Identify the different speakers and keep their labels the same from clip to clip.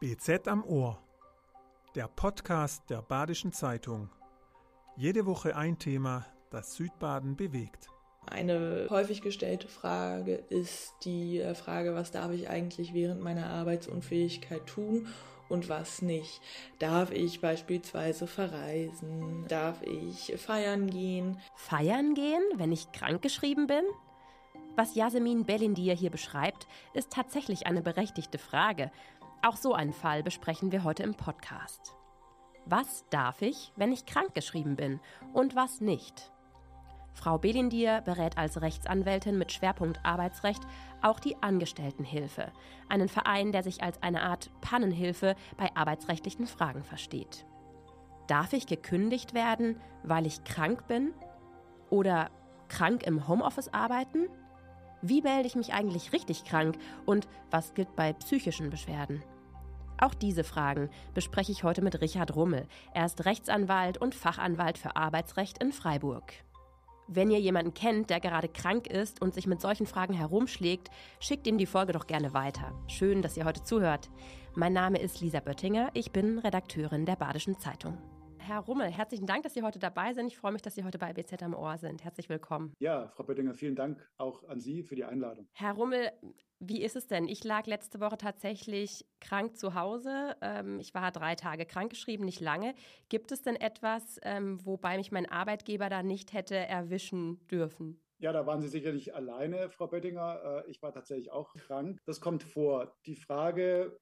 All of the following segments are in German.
Speaker 1: BZ am Ohr, der Podcast der Badischen Zeitung. Jede Woche ein Thema, das Südbaden bewegt.
Speaker 2: Eine häufig gestellte Frage ist die äh, Frage, was darf ich eigentlich während meiner Arbeitsunfähigkeit tun und was nicht. Darf ich beispielsweise verreisen? Darf ich feiern gehen?
Speaker 3: Feiern gehen, wenn ich krankgeschrieben bin? Was Yasemin Bellindir hier beschreibt, ist tatsächlich eine berechtigte Frage. Auch so einen Fall besprechen wir heute im Podcast. Was darf ich, wenn ich krankgeschrieben bin und was nicht? Frau Belindir berät als Rechtsanwältin mit Schwerpunkt Arbeitsrecht auch die Angestelltenhilfe, einen Verein, der sich als eine Art Pannenhilfe bei arbeitsrechtlichen Fragen versteht. Darf ich gekündigt werden, weil ich krank bin? Oder krank im Homeoffice arbeiten? Wie melde ich mich eigentlich richtig krank und was gilt bei psychischen Beschwerden? Auch diese Fragen bespreche ich heute mit Richard Rummel. Er ist Rechtsanwalt und Fachanwalt für Arbeitsrecht in Freiburg. Wenn ihr jemanden kennt, der gerade krank ist und sich mit solchen Fragen herumschlägt, schickt ihm die Folge doch gerne weiter. Schön, dass ihr heute zuhört. Mein Name ist Lisa Böttinger, ich bin Redakteurin der Badischen Zeitung. Herr Rummel, herzlichen Dank, dass Sie heute dabei sind. Ich freue mich, dass Sie heute bei BZ am Ohr sind. Herzlich willkommen.
Speaker 4: Ja, Frau Böttinger, vielen Dank auch an Sie für die Einladung.
Speaker 3: Herr Rummel, wie ist es denn? Ich lag letzte Woche tatsächlich krank zu Hause. Ähm, ich war drei Tage krankgeschrieben, nicht lange. Gibt es denn etwas, ähm, wobei mich mein Arbeitgeber da nicht hätte erwischen dürfen?
Speaker 4: Ja, da waren Sie sicherlich alleine, Frau Böttinger. Äh, ich war tatsächlich auch krank. Das kommt vor. Die Frage,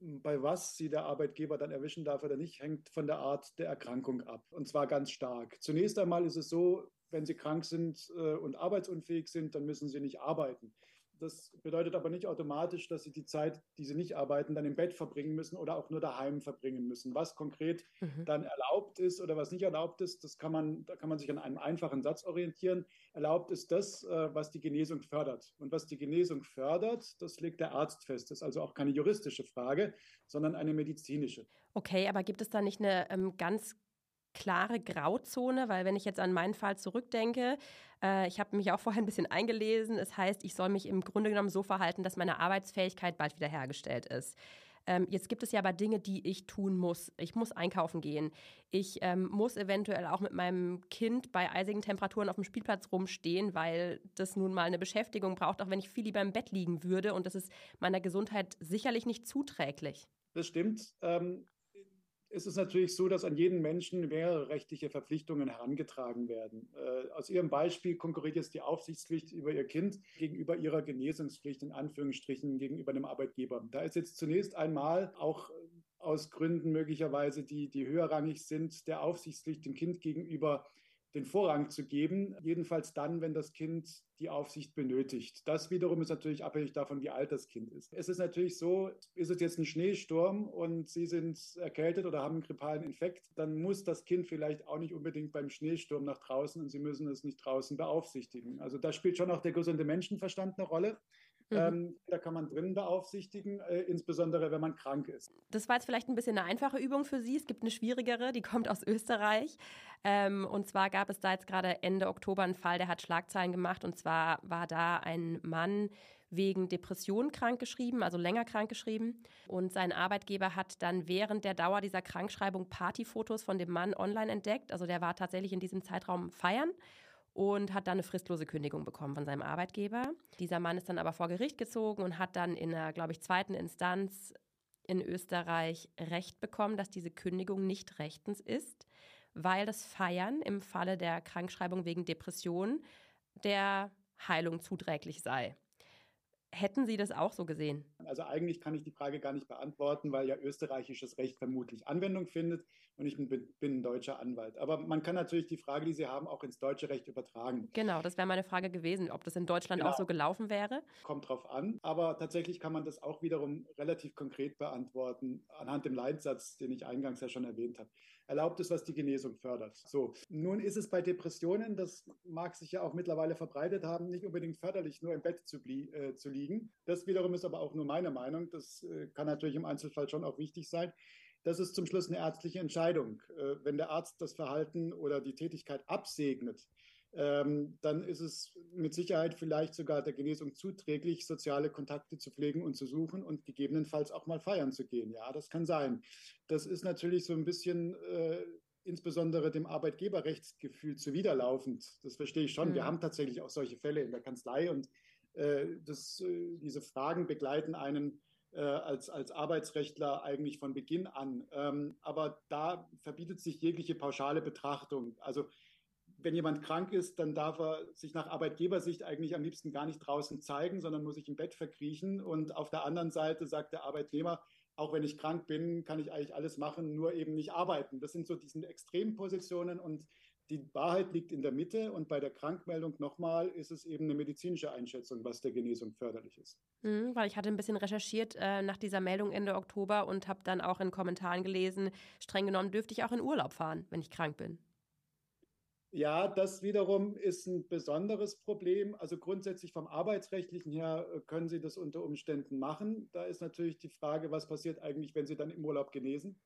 Speaker 4: bei was sie der Arbeitgeber dann erwischen darf oder nicht, hängt von der Art der Erkrankung ab. Und zwar ganz stark. Zunächst einmal ist es so, wenn sie krank sind äh, und arbeitsunfähig sind, dann müssen sie nicht arbeiten. Das bedeutet aber nicht automatisch, dass sie die Zeit, die sie nicht arbeiten, dann im Bett verbringen müssen oder auch nur daheim verbringen müssen. Was konkret mhm. dann erlaubt ist oder was nicht erlaubt ist, das kann man, da kann man sich an einem einfachen Satz orientieren. Erlaubt ist das, äh, was die Genesung fördert. Und was die Genesung fördert, das legt der Arzt fest. Das ist also auch keine juristische Frage, sondern eine medizinische.
Speaker 3: Okay, aber gibt es da nicht eine ähm, ganz klare Grauzone, weil wenn ich jetzt an meinen Fall zurückdenke, äh, ich habe mich auch vorher ein bisschen eingelesen, es heißt, ich soll mich im Grunde genommen so verhalten, dass meine Arbeitsfähigkeit bald wiederhergestellt ist. Ähm, jetzt gibt es ja aber Dinge, die ich tun muss. Ich muss einkaufen gehen. Ich ähm, muss eventuell auch mit meinem Kind bei eisigen Temperaturen auf dem Spielplatz rumstehen, weil das nun mal eine Beschäftigung braucht, auch wenn ich viel lieber im Bett liegen würde. Und das ist meiner Gesundheit sicherlich nicht zuträglich.
Speaker 4: Das stimmt. Ähm, ist es natürlich so, dass an jeden Menschen mehrere rechtliche Verpflichtungen herangetragen werden. Äh, aus Ihrem Beispiel konkurriert jetzt die Aufsichtspflicht über Ihr Kind gegenüber Ihrer Genesungspflicht in Anführungsstrichen gegenüber dem Arbeitgeber. Da ist jetzt zunächst einmal auch aus Gründen möglicherweise, die, die höherrangig sind, der Aufsichtspflicht dem Kind gegenüber den Vorrang zu geben, jedenfalls dann, wenn das Kind die Aufsicht benötigt. Das wiederum ist natürlich abhängig davon, wie alt das Kind ist. Es ist natürlich so, ist es jetzt ein Schneesturm und Sie sind erkältet oder haben einen grippalen Infekt, dann muss das Kind vielleicht auch nicht unbedingt beim Schneesturm nach draußen und Sie müssen es nicht draußen beaufsichtigen. Also da spielt schon auch der gesunde Menschenverstand eine Rolle. Mhm. Ähm, da kann man drin beaufsichtigen, äh, insbesondere wenn man krank ist.
Speaker 3: Das war jetzt vielleicht ein bisschen eine einfache Übung für Sie. Es gibt eine schwierigere, die kommt aus Österreich. Ähm, und zwar gab es da jetzt gerade Ende Oktober einen Fall, der hat Schlagzeilen gemacht. Und zwar war da ein Mann wegen Depression krankgeschrieben, also länger krankgeschrieben. Und sein Arbeitgeber hat dann während der Dauer dieser Krankschreibung Partyfotos von dem Mann online entdeckt. Also der war tatsächlich in diesem Zeitraum feiern und hat dann eine fristlose Kündigung bekommen von seinem Arbeitgeber. Dieser Mann ist dann aber vor Gericht gezogen und hat dann in einer, glaube ich, zweiten Instanz in Österreich Recht bekommen, dass diese Kündigung nicht rechtens ist, weil das Feiern im Falle der Krankschreibung wegen Depression der Heilung zuträglich sei. Hätten Sie das auch so gesehen?
Speaker 4: Also eigentlich kann ich die Frage gar nicht beantworten, weil ja österreichisches Recht vermutlich Anwendung findet und ich bin, bin ein deutscher Anwalt. Aber man kann natürlich die Frage, die Sie haben, auch ins deutsche Recht übertragen.
Speaker 3: Genau, das wäre meine Frage gewesen, ob das in Deutschland genau. auch so gelaufen wäre.
Speaker 4: Kommt drauf an, aber tatsächlich kann man das auch wiederum relativ konkret beantworten anhand dem Leitsatz, den ich eingangs ja schon erwähnt habe. Erlaubt es, was die Genesung fördert. So, nun ist es bei Depressionen, das mag sich ja auch mittlerweile verbreitet haben, nicht unbedingt förderlich, nur im Bett zu, äh, zu liegen liegen. Das wiederum ist aber auch nur meine Meinung. Das äh, kann natürlich im Einzelfall schon auch wichtig sein. Das ist zum Schluss eine ärztliche Entscheidung. Äh, wenn der Arzt das Verhalten oder die Tätigkeit absegnet, ähm, dann ist es mit Sicherheit vielleicht sogar der Genesung zuträglich, soziale Kontakte zu pflegen und zu suchen und gegebenenfalls auch mal feiern zu gehen. Ja, das kann sein. Das ist natürlich so ein bisschen äh, insbesondere dem Arbeitgeberrechtsgefühl zuwiderlaufend. Das verstehe ich schon. Mhm. Wir haben tatsächlich auch solche Fälle in der Kanzlei und das, äh, diese Fragen begleiten einen äh, als, als Arbeitsrechtler eigentlich von Beginn an. Ähm, aber da verbietet sich jegliche pauschale Betrachtung. Also wenn jemand krank ist, dann darf er sich nach Arbeitgebersicht eigentlich am liebsten gar nicht draußen zeigen, sondern muss sich im Bett verkriechen. Und auf der anderen Seite sagt der Arbeitnehmer, auch wenn ich krank bin, kann ich eigentlich alles machen, nur eben nicht arbeiten. Das sind so diese Extrempositionen und die Wahrheit liegt in der Mitte und bei der Krankmeldung nochmal ist es eben eine medizinische Einschätzung, was der Genesung förderlich ist.
Speaker 3: Mhm, weil ich hatte ein bisschen recherchiert äh, nach dieser Meldung Ende Oktober und habe dann auch in Kommentaren gelesen, streng genommen dürfte ich auch in Urlaub fahren, wenn ich krank bin.
Speaker 4: Ja, das wiederum ist ein besonderes Problem. Also grundsätzlich vom arbeitsrechtlichen her äh, können Sie das unter Umständen machen. Da ist natürlich die Frage, was passiert eigentlich, wenn Sie dann im Urlaub genesen?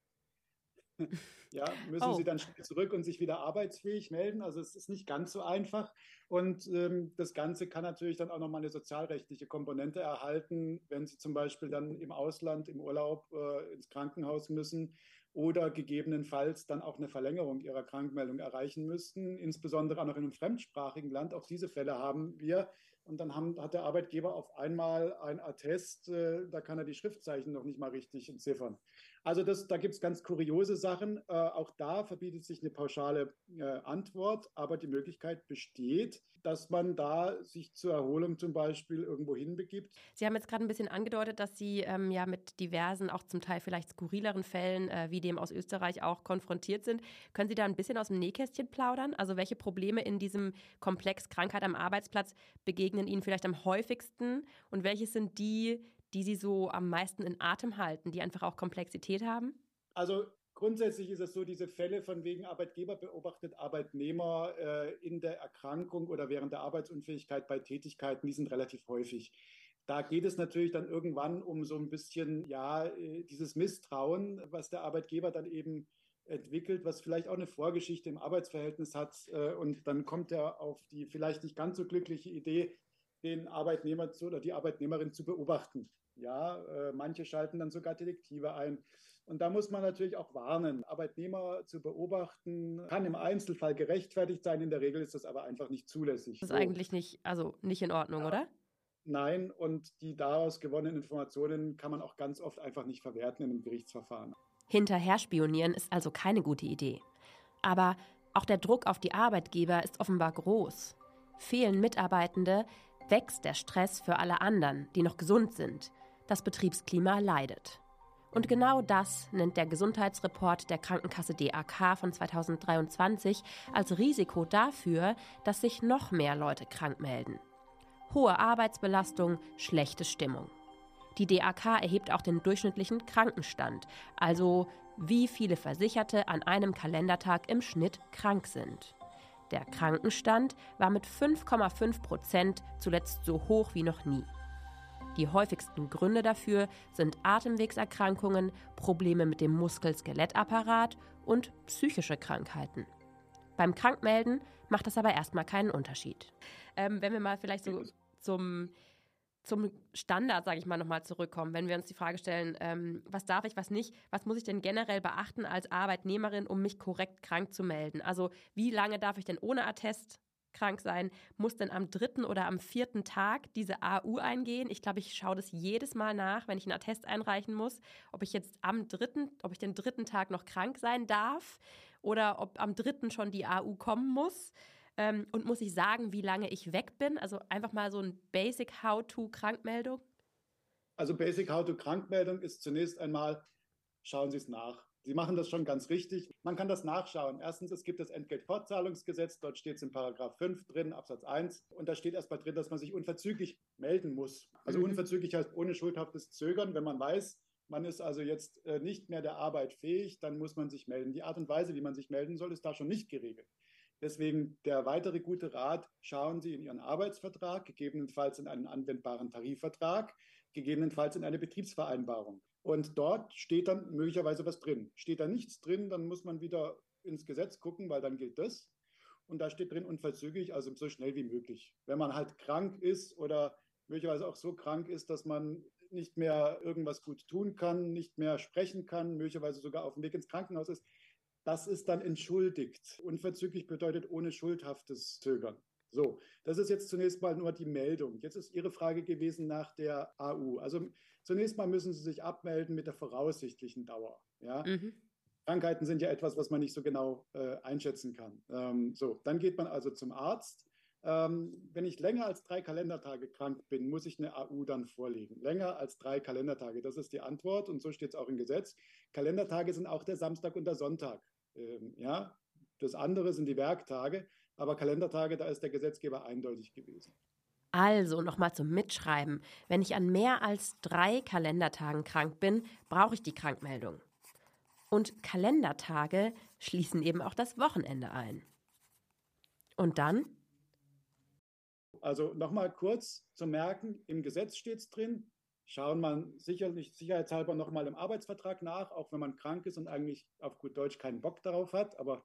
Speaker 4: Ja, müssen oh. Sie dann zurück und sich wieder arbeitsfähig melden? Also es ist nicht ganz so einfach. Und ähm, das Ganze kann natürlich dann auch nochmal eine sozialrechtliche Komponente erhalten, wenn Sie zum Beispiel dann im Ausland, im Urlaub äh, ins Krankenhaus müssen oder gegebenenfalls dann auch eine Verlängerung ihrer Krankmeldung erreichen müssten, insbesondere auch noch in einem fremdsprachigen Land. Auch diese Fälle haben wir. Und dann haben, hat der Arbeitgeber auf einmal ein Attest, äh, da kann er die Schriftzeichen noch nicht mal richtig entziffern. Also das, da gibt es ganz kuriose Sachen. Äh, auch da verbietet sich eine pauschale äh, Antwort, aber die Möglichkeit besteht, dass man da sich zur Erholung zum Beispiel irgendwo hinbegibt.
Speaker 3: Sie haben jetzt gerade ein bisschen angedeutet, dass Sie ähm, ja mit diversen, auch zum Teil vielleicht skurrileren Fällen äh, wie dem aus Österreich auch konfrontiert sind. Können Sie da ein bisschen aus dem Nähkästchen plaudern? Also welche Probleme in diesem Komplex Krankheit am Arbeitsplatz begegnen Ihnen vielleicht am häufigsten und welche sind die, die Sie so am meisten in Atem halten, die einfach auch Komplexität haben?
Speaker 4: Also grundsätzlich ist es so, diese Fälle von wegen Arbeitgeber beobachtet Arbeitnehmer äh, in der Erkrankung oder während der Arbeitsunfähigkeit bei Tätigkeiten, die sind relativ häufig. Da geht es natürlich dann irgendwann um so ein bisschen, ja, äh, dieses Misstrauen, was der Arbeitgeber dann eben entwickelt, was vielleicht auch eine Vorgeschichte im Arbeitsverhältnis hat. Äh, und dann kommt er auf die vielleicht nicht ganz so glückliche Idee, den Arbeitnehmer zu, oder die Arbeitnehmerin zu beobachten. Ja, äh, manche schalten dann sogar Detektive ein. Und da muss man natürlich auch warnen. Arbeitnehmer zu beobachten kann im Einzelfall gerechtfertigt sein. In der Regel ist das aber einfach nicht zulässig.
Speaker 3: Das ist so. eigentlich nicht, also nicht in Ordnung, ja. oder?
Speaker 4: Nein, und die daraus gewonnenen Informationen kann man auch ganz oft einfach nicht verwerten in einem Gerichtsverfahren.
Speaker 3: Hinterher spionieren ist also keine gute Idee. Aber auch der Druck auf die Arbeitgeber ist offenbar groß. Fehlen Mitarbeitende, wächst der Stress für alle anderen, die noch gesund sind. Das Betriebsklima leidet. Und genau das nennt der Gesundheitsreport der Krankenkasse DAK von 2023 als Risiko dafür, dass sich noch mehr Leute krank melden. Hohe Arbeitsbelastung, schlechte Stimmung. Die DAK erhebt auch den durchschnittlichen Krankenstand, also wie viele Versicherte an einem Kalendertag im Schnitt krank sind. Der Krankenstand war mit 5,5 Prozent zuletzt so hoch wie noch nie. Die häufigsten Gründe dafür sind Atemwegserkrankungen, Probleme mit dem Muskel-Skelettapparat und psychische Krankheiten. Beim Krankmelden macht das aber erstmal keinen Unterschied. Ähm, wenn wir mal vielleicht so zum, zum Standard, sage ich mal, nochmal zurückkommen, wenn wir uns die Frage stellen, ähm, was darf ich, was nicht, was muss ich denn generell beachten als Arbeitnehmerin, um mich korrekt krank zu melden? Also wie lange darf ich denn ohne Attest krank sein, muss dann am dritten oder am vierten Tag diese AU eingehen. Ich glaube, ich schaue das jedes Mal nach, wenn ich einen Attest einreichen muss, ob ich jetzt am dritten, ob ich den dritten Tag noch krank sein darf oder ob am dritten schon die AU kommen muss. Ähm, und muss ich sagen, wie lange ich weg bin? Also einfach mal so ein Basic How-to-Krankmeldung.
Speaker 4: Also Basic How-to-Krankmeldung ist zunächst einmal, schauen Sie es nach. Sie machen das schon ganz richtig. Man kann das nachschauen. Erstens, es gibt das Entgeltfortzahlungsgesetz. Dort steht es in Paragraph 5 drin, Absatz 1. Und da steht erstmal drin, dass man sich unverzüglich melden muss. Also mhm. unverzüglich heißt ohne schuldhaftes Zögern. Wenn man weiß, man ist also jetzt äh, nicht mehr der Arbeit fähig, dann muss man sich melden. Die Art und Weise, wie man sich melden soll, ist da schon nicht geregelt. Deswegen der weitere gute Rat, schauen Sie in Ihren Arbeitsvertrag, gegebenenfalls in einen anwendbaren Tarifvertrag, gegebenenfalls in eine Betriebsvereinbarung. Und dort steht dann möglicherweise was drin. Steht da nichts drin, dann muss man wieder ins Gesetz gucken, weil dann gilt das. Und da steht drin unverzüglich, also so schnell wie möglich. Wenn man halt krank ist oder möglicherweise auch so krank ist, dass man nicht mehr irgendwas gut tun kann, nicht mehr sprechen kann, möglicherweise sogar auf dem Weg ins Krankenhaus ist, das ist dann entschuldigt. Unverzüglich bedeutet ohne schuldhaftes Zögern. So, das ist jetzt zunächst mal nur die Meldung. Jetzt ist Ihre Frage gewesen nach der AU. Also zunächst mal müssen Sie sich abmelden mit der voraussichtlichen Dauer. Ja? Mhm. Krankheiten sind ja etwas, was man nicht so genau äh, einschätzen kann. Ähm, so, dann geht man also zum Arzt. Ähm, wenn ich länger als drei Kalendertage krank bin, muss ich eine AU dann vorlegen. Länger als drei Kalendertage, das ist die Antwort und so steht es auch im Gesetz. Kalendertage sind auch der Samstag und der Sonntag. Ähm, ja, das andere sind die Werktage, aber Kalendertage, da ist der Gesetzgeber eindeutig gewesen.
Speaker 3: Also nochmal zum Mitschreiben. Wenn ich an mehr als drei Kalendertagen krank bin, brauche ich die Krankmeldung. Und Kalendertage schließen eben auch das Wochenende ein. Und dann?
Speaker 4: Also nochmal kurz zu merken, im Gesetz steht es drin, schauen man sicherlich sicherheitshalber nochmal im Arbeitsvertrag nach, auch wenn man krank ist und eigentlich auf gut Deutsch keinen Bock darauf hat, aber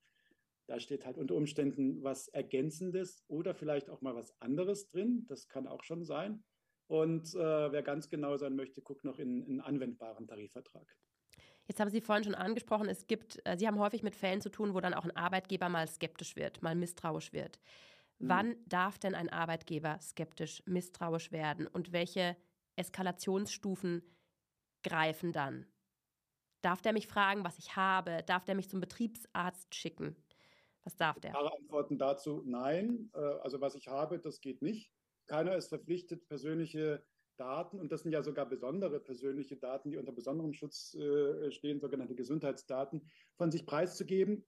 Speaker 4: da steht halt unter Umständen was Ergänzendes oder vielleicht auch mal was anderes drin. Das kann auch schon sein. Und äh, wer ganz genau sein möchte, guckt noch in einen anwendbaren Tarifvertrag.
Speaker 3: Jetzt haben Sie vorhin schon angesprochen, es gibt, äh, Sie haben häufig mit Fällen zu tun, wo dann auch ein Arbeitgeber mal skeptisch wird, mal misstrauisch wird. Mhm. Wann darf denn ein Arbeitgeber skeptisch, misstrauisch werden und welche Eskalationsstufen greifen dann? Darf der mich fragen, was ich habe? Darf der mich zum Betriebsarzt schicken? Was darf der?
Speaker 4: Klare Antworten dazu: Nein. Äh, also, was ich habe, das geht nicht. Keiner ist verpflichtet, persönliche Daten, und das sind ja sogar besondere persönliche Daten, die unter besonderem Schutz äh, stehen, sogenannte Gesundheitsdaten, von sich preiszugeben.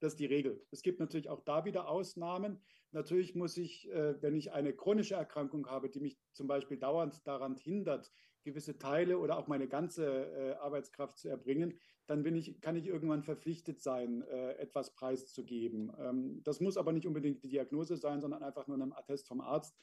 Speaker 4: Das ist die Regel. Es gibt natürlich auch da wieder Ausnahmen. Natürlich muss ich, äh, wenn ich eine chronische Erkrankung habe, die mich zum Beispiel dauernd daran hindert, gewisse Teile oder auch meine ganze äh, Arbeitskraft zu erbringen, dann bin ich, kann ich irgendwann verpflichtet sein, äh, etwas preiszugeben. Ähm, das muss aber nicht unbedingt die Diagnose sein, sondern einfach nur ein Attest vom Arzt,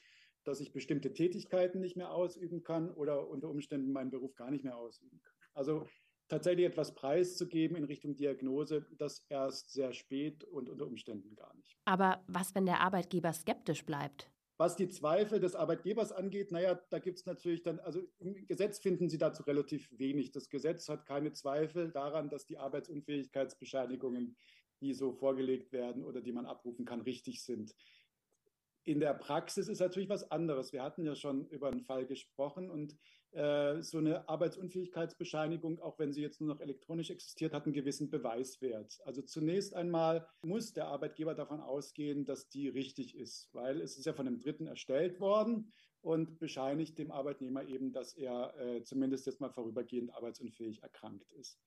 Speaker 4: dass ich bestimmte Tätigkeiten nicht mehr ausüben kann oder unter Umständen meinen Beruf gar nicht mehr ausüben kann. Also tatsächlich etwas preiszugeben in Richtung Diagnose, das erst sehr spät und unter Umständen gar nicht.
Speaker 3: Aber was, wenn der Arbeitgeber skeptisch bleibt?
Speaker 4: Was die Zweifel des Arbeitgebers angeht, naja, da gibt es natürlich dann, also im Gesetz finden Sie dazu relativ wenig. Das Gesetz hat keine Zweifel daran, dass die Arbeitsunfähigkeitsbescheinigungen, die so vorgelegt werden oder die man abrufen kann, richtig sind. In der Praxis ist natürlich was anderes. Wir hatten ja schon über einen Fall gesprochen und so eine Arbeitsunfähigkeitsbescheinigung, auch wenn sie jetzt nur noch elektronisch existiert, hat einen gewissen Beweiswert. Also zunächst einmal muss der Arbeitgeber davon ausgehen, dass die richtig ist, weil es ist ja von einem Dritten erstellt worden und bescheinigt dem Arbeitnehmer eben, dass er äh, zumindest jetzt mal vorübergehend arbeitsunfähig erkrankt ist.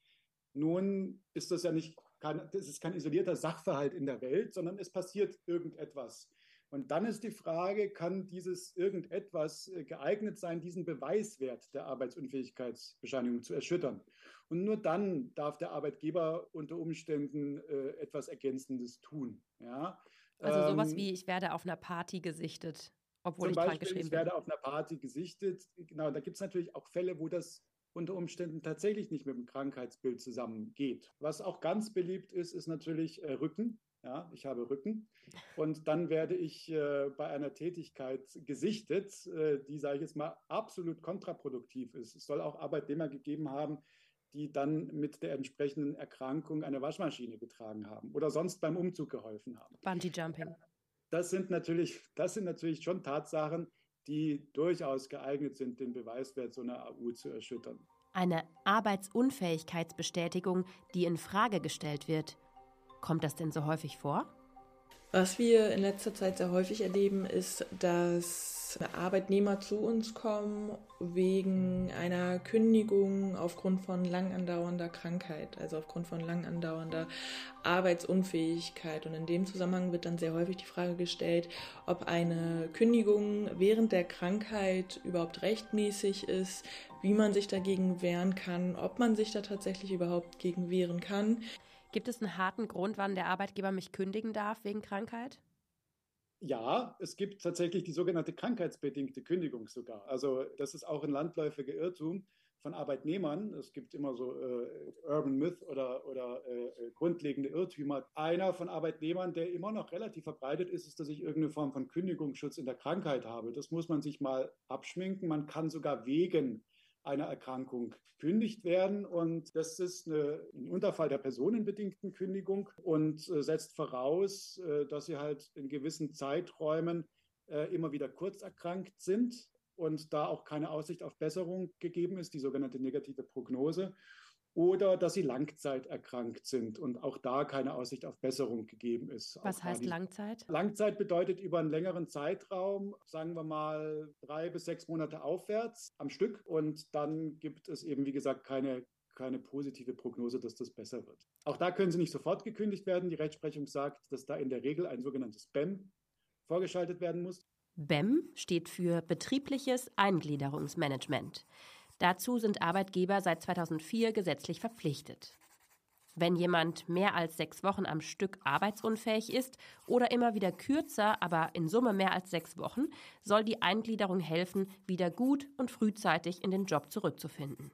Speaker 4: Nun ist das ja nicht, kein, das ist kein isolierter Sachverhalt in der Welt, sondern es passiert irgendetwas. Und dann ist die Frage, kann dieses irgendetwas äh, geeignet sein, diesen Beweiswert der Arbeitsunfähigkeitsbescheinigung zu erschüttern? Und nur dann darf der Arbeitgeber unter Umständen äh, etwas Ergänzendes tun. Ja?
Speaker 3: Also sowas ähm, wie, ich werde auf einer Party gesichtet, obwohl ich
Speaker 4: krank geschrieben bin. Ich werde auf einer Party gesichtet. Genau, da gibt es natürlich auch Fälle, wo das unter Umständen tatsächlich nicht mit dem Krankheitsbild zusammengeht. Was auch ganz beliebt ist, ist natürlich äh, Rücken. Ja, ich habe Rücken. Und dann werde ich äh, bei einer Tätigkeit gesichtet, äh, die, sage ich jetzt mal, absolut kontraproduktiv ist. Es soll auch Arbeitnehmer gegeben haben, die dann mit der entsprechenden Erkrankung eine Waschmaschine getragen haben oder sonst beim Umzug geholfen haben.
Speaker 3: Bungee Jumping.
Speaker 4: Das sind natürlich, das sind natürlich schon Tatsachen, die durchaus geeignet sind, den Beweiswert so einer AU zu erschüttern.
Speaker 3: Eine Arbeitsunfähigkeitsbestätigung, die in Frage gestellt wird Kommt das denn so häufig vor?
Speaker 2: Was wir in letzter Zeit sehr häufig erleben, ist, dass Arbeitnehmer zu uns kommen wegen einer Kündigung aufgrund von lang andauernder Krankheit, also aufgrund von lang andauernder Arbeitsunfähigkeit. Und in dem Zusammenhang wird dann sehr häufig die Frage gestellt, ob eine Kündigung während der Krankheit überhaupt rechtmäßig ist, wie man sich dagegen wehren kann, ob man sich da tatsächlich überhaupt gegen wehren kann.
Speaker 3: Gibt es einen harten Grund, wann der Arbeitgeber mich kündigen darf wegen Krankheit?
Speaker 4: Ja, es gibt tatsächlich die sogenannte krankheitsbedingte Kündigung sogar. Also das ist auch ein landläufiger Irrtum. von Arbeitnehmern, es gibt immer so äh, Urban Myth oder, oder äh, grundlegende Irrtümer, einer von Arbeitnehmern, der immer noch relativ verbreitet ist, ist, dass ich irgendeine Form von Kündigungsschutz in der Krankheit habe. Das muss man sich mal abschminken. Man kann sogar wegen einer Erkrankung gekündigt werden. Und das ist eine, ein Unterfall der personenbedingten Kündigung und äh, setzt voraus, äh, dass sie halt in gewissen Zeiträumen äh, immer wieder kurz erkrankt sind und da auch keine Aussicht auf Besserung gegeben ist, die sogenannte negative Prognose oder dass sie langzeiterkrankt sind und auch da keine Aussicht auf Besserung gegeben ist.
Speaker 3: Was heißt Langzeit?
Speaker 4: Langzeit bedeutet über einen längeren Zeitraum, sagen wir mal drei bis sechs Monate aufwärts am Stück und dann gibt es eben, wie gesagt, keine, keine positive Prognose, dass das besser wird. Auch da können sie nicht sofort gekündigt werden. Die Rechtsprechung sagt, dass da in der Regel ein sogenanntes BEM vorgeschaltet werden muss.
Speaker 3: BEM steht für betriebliches Eingliederungsmanagement. Dazu sind Arbeitgeber seit 2004 gesetzlich verpflichtet. Wenn jemand mehr als sechs Wochen am Stück arbeitsunfähig ist oder immer wieder kürzer, aber in Summe mehr als sechs Wochen, soll die Eingliederung helfen, wieder gut und frühzeitig in den Job zurückzufinden.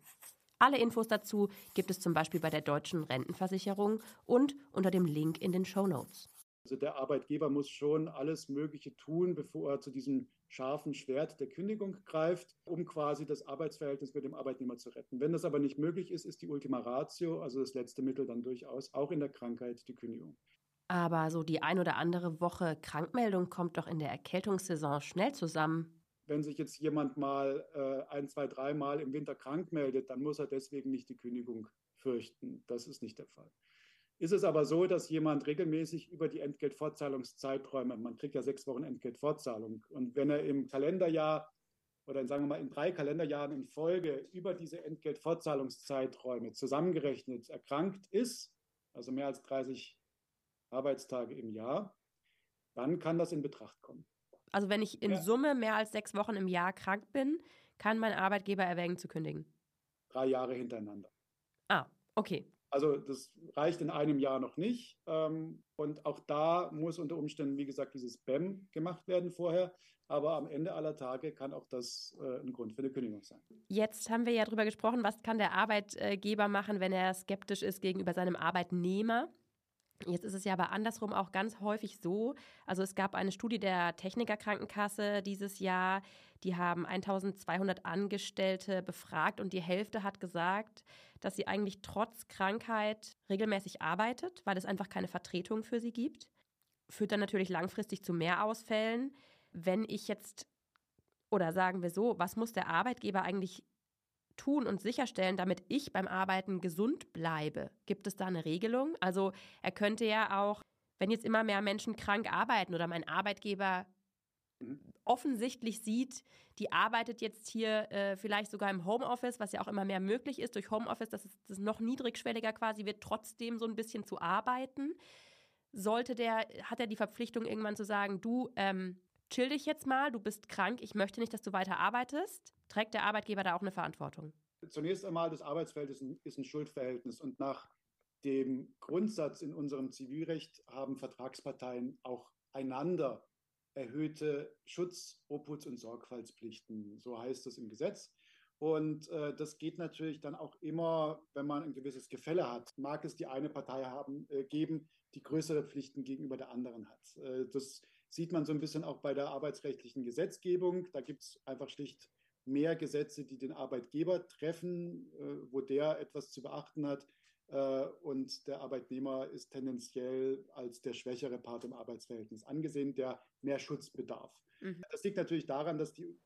Speaker 3: Alle Infos dazu gibt es zum Beispiel bei der Deutschen Rentenversicherung und unter dem Link in den Show Notes.
Speaker 4: Also der Arbeitgeber muss schon alles Mögliche tun, bevor er zu diesem scharfen Schwert der Kündigung greift, um quasi das Arbeitsverhältnis mit dem Arbeitnehmer zu retten. Wenn das aber nicht möglich ist, ist die Ultima Ratio, also das letzte Mittel, dann durchaus auch in der Krankheit die Kündigung.
Speaker 3: Aber so die ein oder andere Woche Krankmeldung kommt doch in der Erkältungssaison schnell zusammen.
Speaker 4: Wenn sich jetzt jemand mal äh, ein, zwei, dreimal im Winter krank meldet, dann muss er deswegen nicht die Kündigung fürchten. Das ist nicht der Fall. Ist es aber so, dass jemand regelmäßig über die Entgeltfortzahlungszeiträume, man kriegt ja sechs Wochen Entgeltfortzahlung, und wenn er im Kalenderjahr oder in, sagen wir mal in drei Kalenderjahren in Folge über diese Entgeltfortzahlungszeiträume zusammengerechnet erkrankt ist, also mehr als 30 Arbeitstage im Jahr, dann kann das in Betracht kommen.
Speaker 3: Also wenn ich in ja. Summe mehr als sechs Wochen im Jahr krank bin, kann mein Arbeitgeber erwägen zu kündigen.
Speaker 4: Drei Jahre hintereinander.
Speaker 3: Ah, okay.
Speaker 4: Also das reicht in einem Jahr noch nicht. Ähm, und auch da muss unter Umständen, wie gesagt, dieses BEM gemacht werden vorher. Aber am Ende aller Tage kann auch das äh, ein Grund für eine Kündigung sein.
Speaker 3: Jetzt haben wir ja darüber gesprochen, was kann der Arbeitgeber machen, wenn er skeptisch ist gegenüber seinem Arbeitnehmer. Jetzt ist es ja aber andersrum auch ganz häufig so. Also es gab eine Studie der Technikerkrankenkasse dieses Jahr, die haben 1200 Angestellte befragt und die Hälfte hat gesagt, dass sie eigentlich trotz Krankheit regelmäßig arbeitet, weil es einfach keine Vertretung für sie gibt. Führt dann natürlich langfristig zu mehr Ausfällen. Wenn ich jetzt, oder sagen wir so, was muss der Arbeitgeber eigentlich tun und sicherstellen, damit ich beim Arbeiten gesund bleibe? Gibt es da eine Regelung? Also er könnte ja auch, wenn jetzt immer mehr Menschen krank arbeiten oder mein Arbeitgeber offensichtlich sieht, die arbeitet jetzt hier äh, vielleicht sogar im Homeoffice, was ja auch immer mehr möglich ist durch Homeoffice, dass es das noch niedrigschwelliger quasi wird, trotzdem so ein bisschen zu arbeiten. Sollte der, hat er die Verpflichtung irgendwann zu sagen, du, ähm, chill dich jetzt mal, du bist krank, ich möchte nicht, dass du weiter arbeitest, trägt der Arbeitgeber da auch eine Verantwortung?
Speaker 4: Zunächst einmal, das Arbeitsfeld ist ein, ist ein Schuldverhältnis und nach dem Grundsatz in unserem Zivilrecht haben Vertragsparteien auch einander erhöhte Schutz-, Obhuts- und Sorgfaltspflichten. So heißt es im Gesetz. Und äh, das geht natürlich dann auch immer, wenn man ein gewisses Gefälle hat. Mag es die eine Partei haben, äh, geben, die größere Pflichten gegenüber der anderen hat. Äh, das sieht man so ein bisschen auch bei der arbeitsrechtlichen Gesetzgebung. Da gibt es einfach schlicht mehr Gesetze, die den Arbeitgeber treffen, äh, wo der etwas zu beachten hat äh, und der Arbeitnehmer ist tendenziell als der schwächere Part im Arbeitsverhältnis angesehen, der mehr Schutz bedarf. Mhm. Das liegt natürlich daran, dass die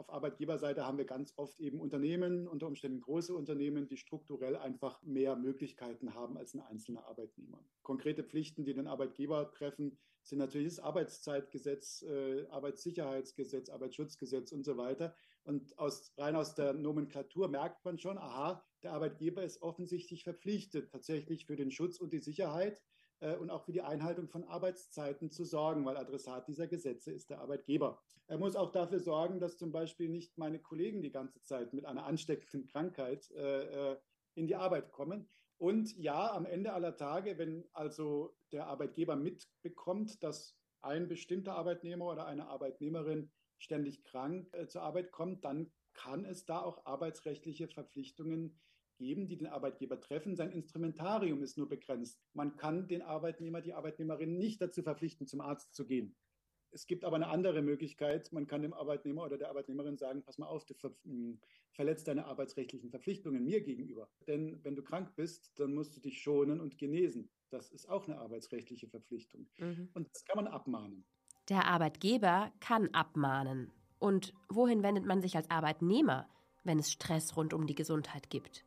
Speaker 4: auf Arbeitgeberseite haben wir ganz oft eben Unternehmen, unter Umständen große Unternehmen, die strukturell einfach mehr Möglichkeiten haben als ein einzelner Arbeitnehmer. Konkrete Pflichten, die den Arbeitgeber treffen, sind natürlich das Arbeitszeitgesetz, äh, Arbeitssicherheitsgesetz, Arbeitsschutzgesetz und so weiter. Und aus, rein aus der Nomenklatur merkt man schon, aha, der Arbeitgeber ist offensichtlich verpflichtet, tatsächlich für den Schutz und die Sicherheit äh, und auch für die Einhaltung von Arbeitszeiten zu sorgen, weil Adressat dieser Gesetze ist der Arbeitgeber. Er muss auch dafür sorgen, dass zum Beispiel nicht meine Kollegen die ganze Zeit mit einer ansteckenden Krankheit äh, äh in die Arbeit kommen. Und ja, am Ende aller Tage, wenn also der Arbeitgeber mitbekommt, dass ein bestimmter Arbeitnehmer oder eine Arbeitnehmerin ständig krank äh, zur Arbeit kommt, dann kann es da auch arbeitsrechtliche Verpflichtungen geben, die den Arbeitgeber treffen. Sein Instrumentarium ist nur begrenzt. Man kann den Arbeitnehmer, die Arbeitnehmerin nicht dazu verpflichten, zum Arzt zu gehen. Es gibt aber eine andere Möglichkeit. Man kann dem Arbeitnehmer oder der Arbeitnehmerin sagen, pass mal auf, du ver hm, verletzt deine arbeitsrechtlichen Verpflichtungen mir gegenüber. Denn wenn du krank bist, dann musst du dich schonen und genesen. Das ist auch eine arbeitsrechtliche Verpflichtung. Mhm. Und das kann man abmahnen.
Speaker 3: Der Arbeitgeber kann abmahnen. Und wohin wendet man sich als Arbeitnehmer, wenn es Stress rund um die Gesundheit gibt?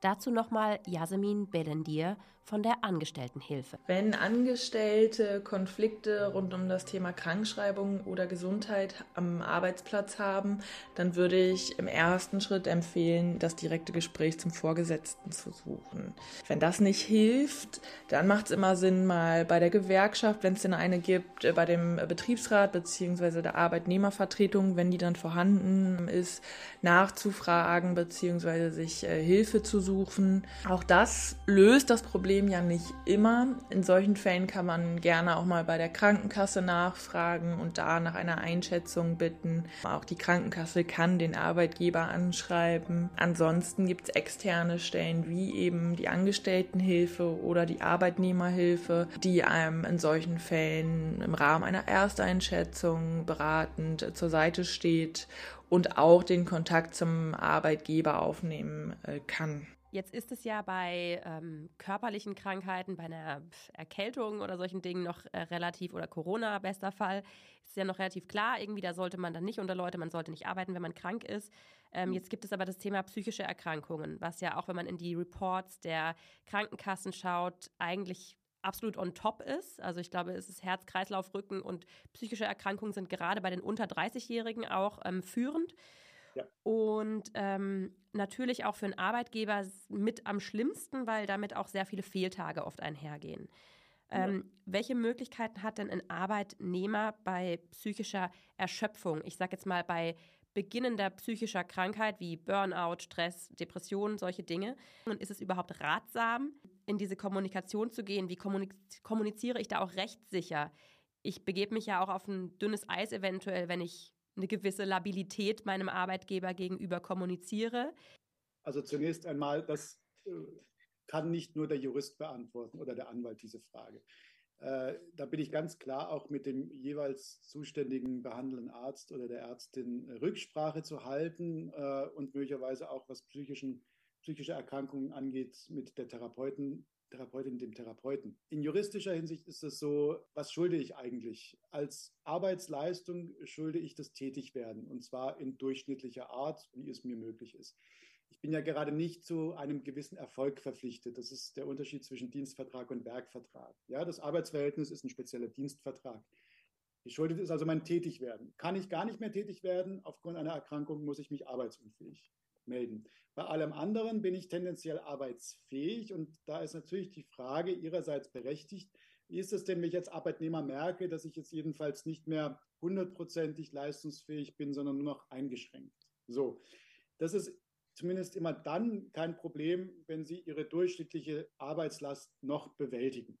Speaker 3: Dazu nochmal Yasemin Belendir von der Angestelltenhilfe.
Speaker 2: Wenn Angestellte Konflikte rund um das Thema Krankschreibung oder Gesundheit am Arbeitsplatz haben, dann würde ich im ersten Schritt empfehlen, das direkte Gespräch zum Vorgesetzten zu suchen. Wenn das nicht hilft, dann macht es immer Sinn, mal bei der Gewerkschaft, wenn es denn eine gibt, bei dem Betriebsrat bzw. der Arbeitnehmervertretung, wenn die dann vorhanden ist, nachzufragen bzw. sich äh, Hilfe zu suchen. Auch das löst das Problem Problem ja nicht immer. In solchen Fällen kann man gerne auch mal bei der Krankenkasse nachfragen und da nach einer Einschätzung bitten. Auch die Krankenkasse kann den Arbeitgeber anschreiben. Ansonsten gibt es externe Stellen wie eben die Angestelltenhilfe oder die Arbeitnehmerhilfe, die einem in solchen Fällen im Rahmen einer Ersteinschätzung beratend zur Seite steht und auch den Kontakt zum Arbeitgeber aufnehmen äh, kann.
Speaker 3: Jetzt ist es ja bei ähm, körperlichen Krankheiten, bei einer Erkältung oder solchen Dingen noch äh, relativ, oder Corona bester Fall, ist ja noch relativ klar, irgendwie da sollte man dann nicht unter Leute, man sollte nicht arbeiten, wenn man krank ist. Ähm, mhm. jetzt gibt es aber das Thema psychische Erkrankungen, was ja auch, wenn man in die Reports der Krankenkassen schaut, eigentlich absolut on top ist. Also ich glaube, es ist Herz, Kreislauf, Rücken und psychische Erkrankungen sind gerade bei den unter 30-Jährigen auch ähm, führend. Ja. Und ähm, natürlich auch für einen Arbeitgeber mit am schlimmsten, weil damit auch sehr viele Fehltage oft einhergehen. Ähm, ja. Welche Möglichkeiten hat denn ein Arbeitnehmer bei psychischer Erschöpfung? Ich sage jetzt mal bei beginnender psychischer Krankheit wie Burnout, Stress, Depressionen, solche Dinge. Und ist es überhaupt ratsam, in diese Kommunikation zu gehen? Wie kommuniziere ich da auch rechtssicher? Ich begebe mich ja auch auf ein dünnes Eis eventuell, wenn ich eine gewisse Labilität meinem Arbeitgeber gegenüber kommuniziere?
Speaker 4: Also zunächst einmal, das äh, kann nicht nur der Jurist beantworten oder der Anwalt diese Frage. Äh, da bin ich ganz klar auch mit dem jeweils zuständigen behandelnden Arzt oder der Ärztin Rücksprache zu halten äh, und möglicherweise auch, was psychischen, psychische Erkrankungen angeht, mit der Therapeuten Therapeutin, dem Therapeuten. In juristischer Hinsicht ist es so, was schulde ich eigentlich? Als Arbeitsleistung schulde ich das Tätigwerden und zwar in durchschnittlicher Art, wie es mir möglich ist. Ich bin ja gerade nicht zu einem gewissen Erfolg verpflichtet. Das ist der Unterschied zwischen Dienstvertrag und Werkvertrag. Ja, das Arbeitsverhältnis ist ein spezieller Dienstvertrag. Geschuldet ist also mein Tätigwerden. Kann ich gar nicht mehr tätig werden, aufgrund einer Erkrankung muss ich mich arbeitsunfähig melden. Bei allem anderen bin ich tendenziell arbeitsfähig und da ist natürlich die Frage Ihrerseits berechtigt, wie ist es denn, wenn ich als Arbeitnehmer merke, dass ich jetzt jedenfalls nicht mehr hundertprozentig leistungsfähig bin, sondern nur noch eingeschränkt? So, das ist zumindest immer dann kein Problem, wenn Sie Ihre durchschnittliche Arbeitslast noch bewältigen.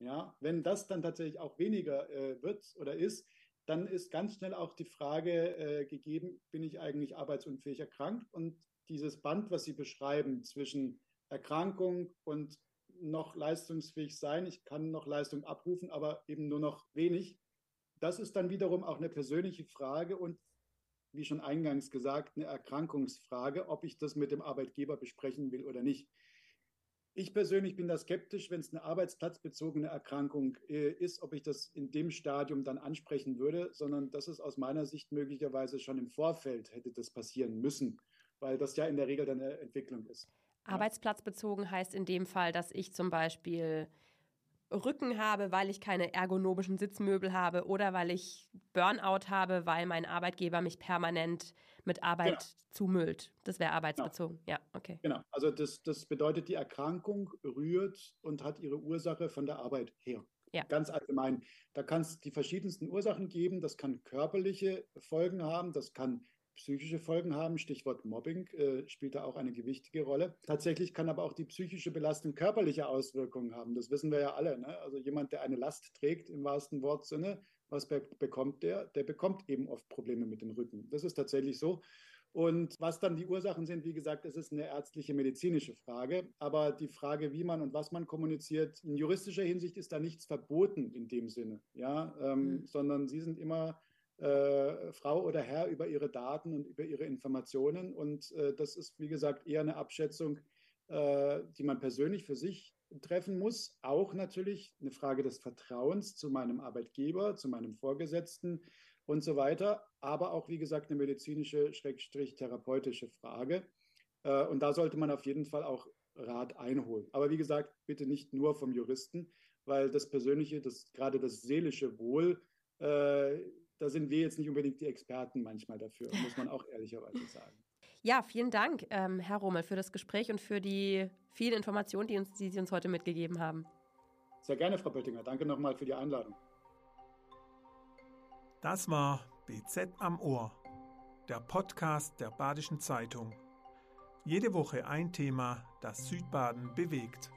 Speaker 4: Ja, wenn das dann tatsächlich auch weniger äh, wird oder ist, dann ist ganz schnell auch die Frage äh, gegeben, bin ich eigentlich arbeitsunfähig erkrankt? Und dieses Band, was Sie beschreiben zwischen Erkrankung und noch leistungsfähig sein, ich kann noch Leistung abrufen, aber eben nur noch wenig, das ist dann wiederum auch eine persönliche Frage und wie schon eingangs gesagt, eine Erkrankungsfrage, ob ich das mit dem Arbeitgeber besprechen will oder nicht. Ich persönlich bin da skeptisch, wenn es eine arbeitsplatzbezogene Erkrankung äh, ist, ob ich das in dem Stadium dann ansprechen würde, sondern das ist aus meiner Sicht möglicherweise schon im Vorfeld hätte das passieren müssen, weil das ja in der Regel dann eine Entwicklung ist.
Speaker 3: Arbeitsplatzbezogen heißt in dem Fall, dass ich zum Beispiel Rücken habe, weil ich keine ergonomischen Sitzmöbel habe oder weil ich Burnout habe, weil mein Arbeitgeber mich permanent mit Arbeit genau. zumüllt. Das wäre arbeitsbezogen. Genau. Ja, okay.
Speaker 4: Genau. Also das, das bedeutet, die Erkrankung rührt und hat ihre Ursache von der Arbeit her. Ja. Ganz allgemein. Da kann es die verschiedensten Ursachen geben. Das kann körperliche Folgen haben, das kann psychische Folgen haben. Stichwort Mobbing äh, spielt da auch eine gewichtige Rolle. Tatsächlich kann aber auch die psychische Belastung körperliche Auswirkungen haben. Das wissen wir ja alle. Ne? Also jemand, der eine Last trägt im wahrsten Wortsinne, was be bekommt der? Der bekommt eben oft Probleme mit dem Rücken. Das ist tatsächlich so. Und was dann die Ursachen sind, wie gesagt, es ist eine ärztliche, medizinische Frage. Aber die Frage, wie man und was man kommuniziert, in juristischer Hinsicht ist da nichts verboten in dem Sinne, ja, ähm, mhm. sondern sie sind immer äh, Frau oder Herr über ihre Daten und über ihre Informationen. Und äh, das ist, wie gesagt, eher eine Abschätzung, äh, die man persönlich für sich treffen muss. Auch natürlich eine Frage des Vertrauens zu meinem Arbeitgeber, zu meinem Vorgesetzten und so weiter. Aber auch, wie gesagt, eine medizinische, schrägstrich therapeutische Frage. Äh, und da sollte man auf jeden Fall auch Rat einholen. Aber wie gesagt, bitte nicht nur vom Juristen, weil das persönliche, das, gerade das seelische Wohl, äh, da sind wir jetzt nicht unbedingt die Experten manchmal dafür, muss man auch ehrlicherweise sagen.
Speaker 3: Ja, vielen Dank, ähm, Herr Rommel, für das Gespräch und für die vielen Informationen, die, uns, die Sie uns heute mitgegeben haben.
Speaker 4: Sehr gerne, Frau Böttinger. Danke nochmal für die Einladung.
Speaker 1: Das war BZ am Ohr, der Podcast der Badischen Zeitung. Jede Woche ein Thema, das Südbaden bewegt.